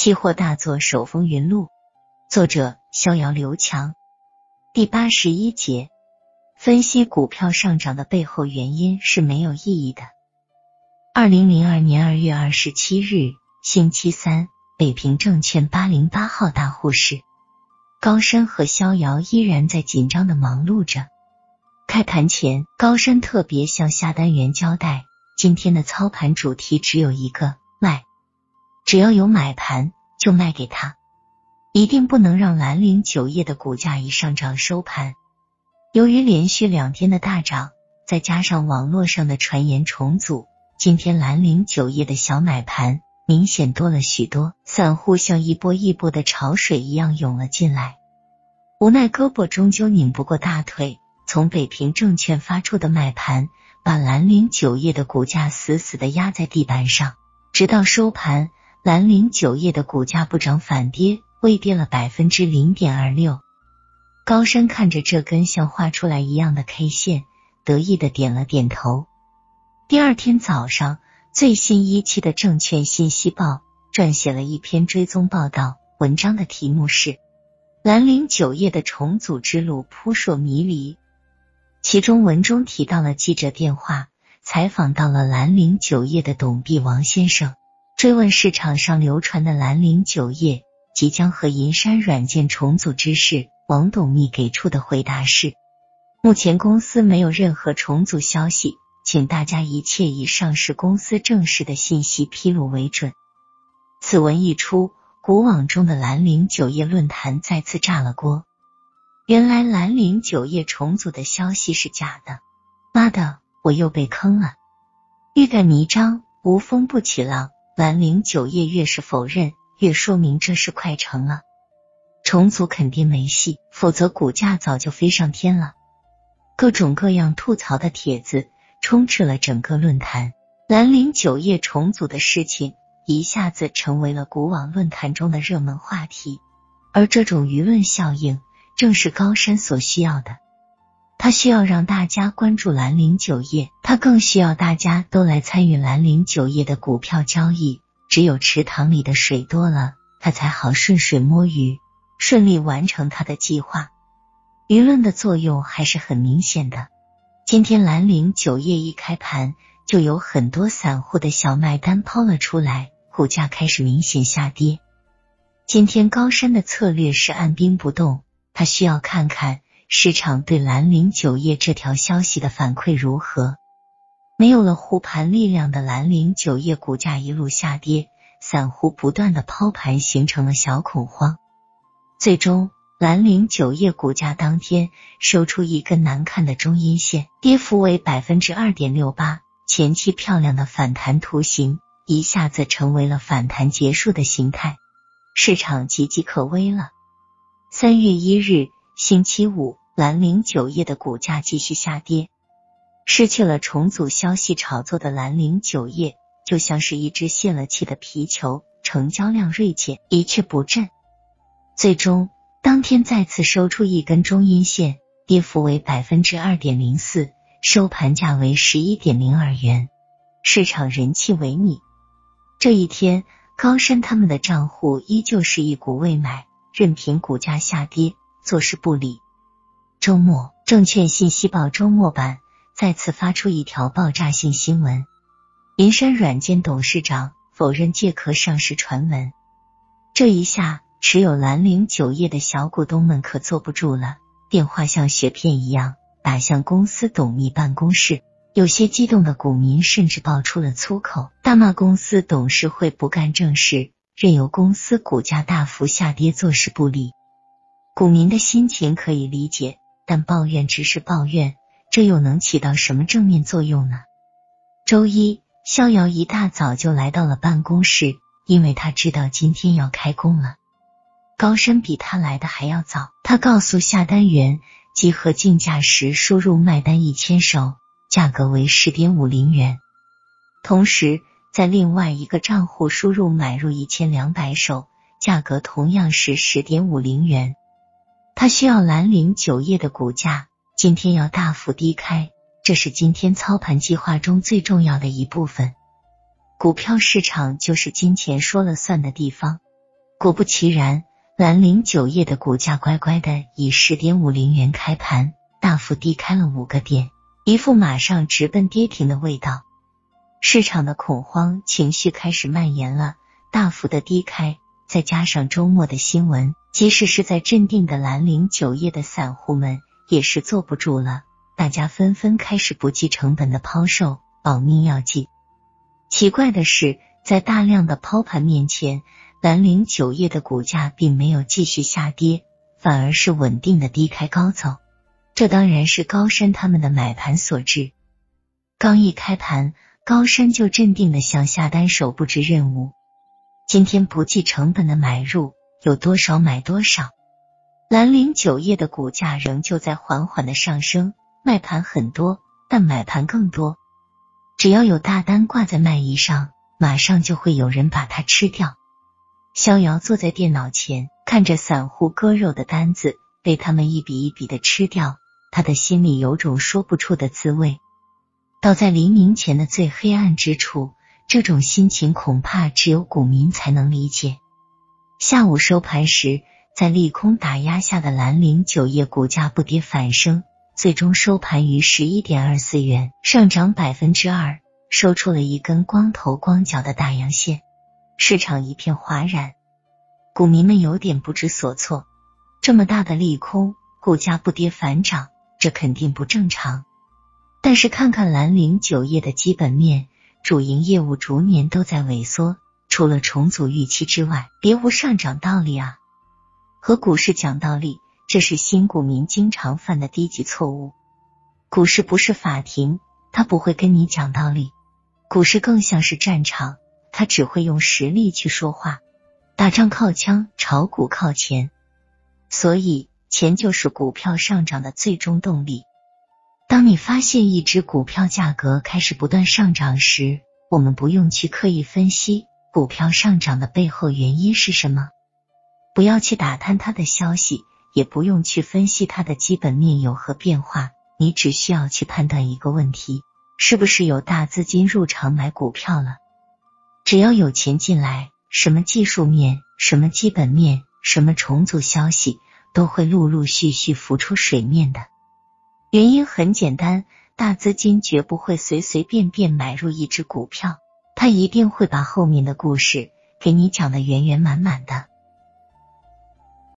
期货大作手风云录，作者逍遥刘强。第八十一节，分析股票上涨的背后原因是没有意义的。二零零二年二月二十七日，星期三，北平证券八零八号大户室，高山和逍遥依然在紧张的忙碌着。开盘前，高山特别向下单员交代，今天的操盘主题只有一个：卖。只要有买盘，就卖给他，一定不能让兰陵酒业的股价一上涨收盘。由于连续两天的大涨，再加上网络上的传言重组，今天兰陵酒业的小买盘明显多了许多，散户像一波一波的潮水一样涌了进来。无奈胳膊终究拧不过大腿。从北平证券发出的卖盘，把兰陵酒业的股价死死的压在地板上，直到收盘，兰陵酒业的股价不涨反跌，微跌了百分之零点二六。高山看着这根像画出来一样的 K 线，得意的点了点头。第二天早上，最新一期的《证券信息报》撰写了一篇追踪报道，文章的题目是《兰陵酒业的重组之路扑朔迷离》。其中文中提到了记者电话采访到了兰陵酒业的董必王先生，追问市场上流传的兰陵酒业即将和银山软件重组之事。王董秘给出的回答是：目前公司没有任何重组消息，请大家一切以上市公司正式的信息披露为准。此文一出，古网中的兰陵酒业论坛再次炸了锅。原来兰陵酒业重组的消息是假的，妈的，我又被坑了！欲盖弥彰，无风不起浪。兰陵酒业越是否认，越说明这事快成了，重组肯定没戏，否则股价早就飞上天了。各种各样吐槽的帖子充斥了整个论坛，兰陵酒业重组的事情一下子成为了古网论坛中的热门话题，而这种舆论效应。正是高山所需要的，他需要让大家关注兰陵酒业，他更需要大家都来参与兰陵酒业的股票交易。只有池塘里的水多了，他才好顺水摸鱼，顺利完成他的计划。舆论的作用还是很明显的。今天兰陵酒业一开盘，就有很多散户的小卖单抛了出来，股价开始明显下跌。今天高山的策略是按兵不动。他需要看看市场对蓝陵酒业这条消息的反馈如何。没有了护盘力量的蓝陵酒业股价一路下跌，散户不断的抛盘形成了小恐慌。最终，蓝陵酒业股价当天收出一根难看的中阴线，跌幅为百分之二点六八。前期漂亮的反弹图形一下子成为了反弹结束的形态，市场岌岌可危了。三月一日，星期五，兰陵酒业的股价继续下跌。失去了重组消息炒作的兰陵酒业，就像是一只泄了气的皮球，成交量锐减，一蹶不振。最终，当天再次收出一根中阴线，跌幅为百分之二点零四，收盘价为十一点零二元，市场人气萎靡。这一天，高山他们的账户依旧是一股未买。任凭股价下跌，坐视不理。周末，证券信息报周末版再次发出一条爆炸性新闻：银山软件董事长否认借壳上市传闻。这一下，持有蓝陵酒业的小股东们可坐不住了，电话像雪片一样打向公司董秘办公室。有些激动的股民甚至爆出了粗口，大骂公司董事会不干正事。任由公司股价大幅下跌，坐视不理，股民的心情可以理解，但抱怨只是抱怨，这又能起到什么正面作用呢？周一，逍遥一大早就来到了办公室，因为他知道今天要开工了。高山比他来的还要早，他告诉下单员，集合竞价时输入卖单一千手，价格为十点五零元，同时。在另外一个账户输入买入一千两百手，价格同样是十点五零元。他需要蓝岭酒业的股价今天要大幅低开，这是今天操盘计划中最重要的一部分。股票市场就是金钱说了算的地方，果不其然，兰陵酒业的股价乖乖的以十点五零元开盘，大幅低开了五个点，一副马上直奔跌停的味道。市场的恐慌情绪开始蔓延了，大幅的低开，再加上周末的新闻，即使是在镇定的兰陵酒业的散户们也是坐不住了，大家纷纷开始不计成本的抛售，保命要紧。奇怪的是，在大量的抛盘面前，兰陵酒业的股价并没有继续下跌，反而是稳定的低开高走。这当然是高山他们的买盘所致。刚一开盘。高山就镇定的向下单手布置任务，今天不计成本的买入，有多少买多少。兰陵酒业的股价仍旧在缓缓的上升，卖盘很多，但买盘更多。只要有大单挂在卖衣上，马上就会有人把它吃掉。逍遥坐在电脑前，看着散户割肉的单子被他们一笔一笔的吃掉，他的心里有种说不出的滋味。倒在黎明前的最黑暗之处，这种心情恐怕只有股民才能理解。下午收盘时，在利空打压下的兰陵酒业股价不跌反升，最终收盘于十一点二四元，上涨百分之二，收出了一根光头光脚的大阳线。市场一片哗然，股民们有点不知所措。这么大的利空，股价不跌反涨，这肯定不正常。但是看看兰陵酒业的基本面，主营业务逐年都在萎缩，除了重组预期之外，别无上涨道理啊！和股市讲道理，这是新股民经常犯的低级错误。股市不是法庭，他不会跟你讲道理。股市更像是战场，他只会用实力去说话。打仗靠枪，炒股靠钱，所以钱就是股票上涨的最终动力。当你发现一只股票价格开始不断上涨时，我们不用去刻意分析股票上涨的背后原因是什么，不要去打探它的消息，也不用去分析它的基本面有何变化。你只需要去判断一个问题：是不是有大资金入场买股票了？只要有钱进来，什么技术面、什么基本面、什么重组消息，都会陆陆续续浮出水面的。原因很简单，大资金绝不会随随便便买入一只股票，他一定会把后面的故事给你讲的圆圆满满的。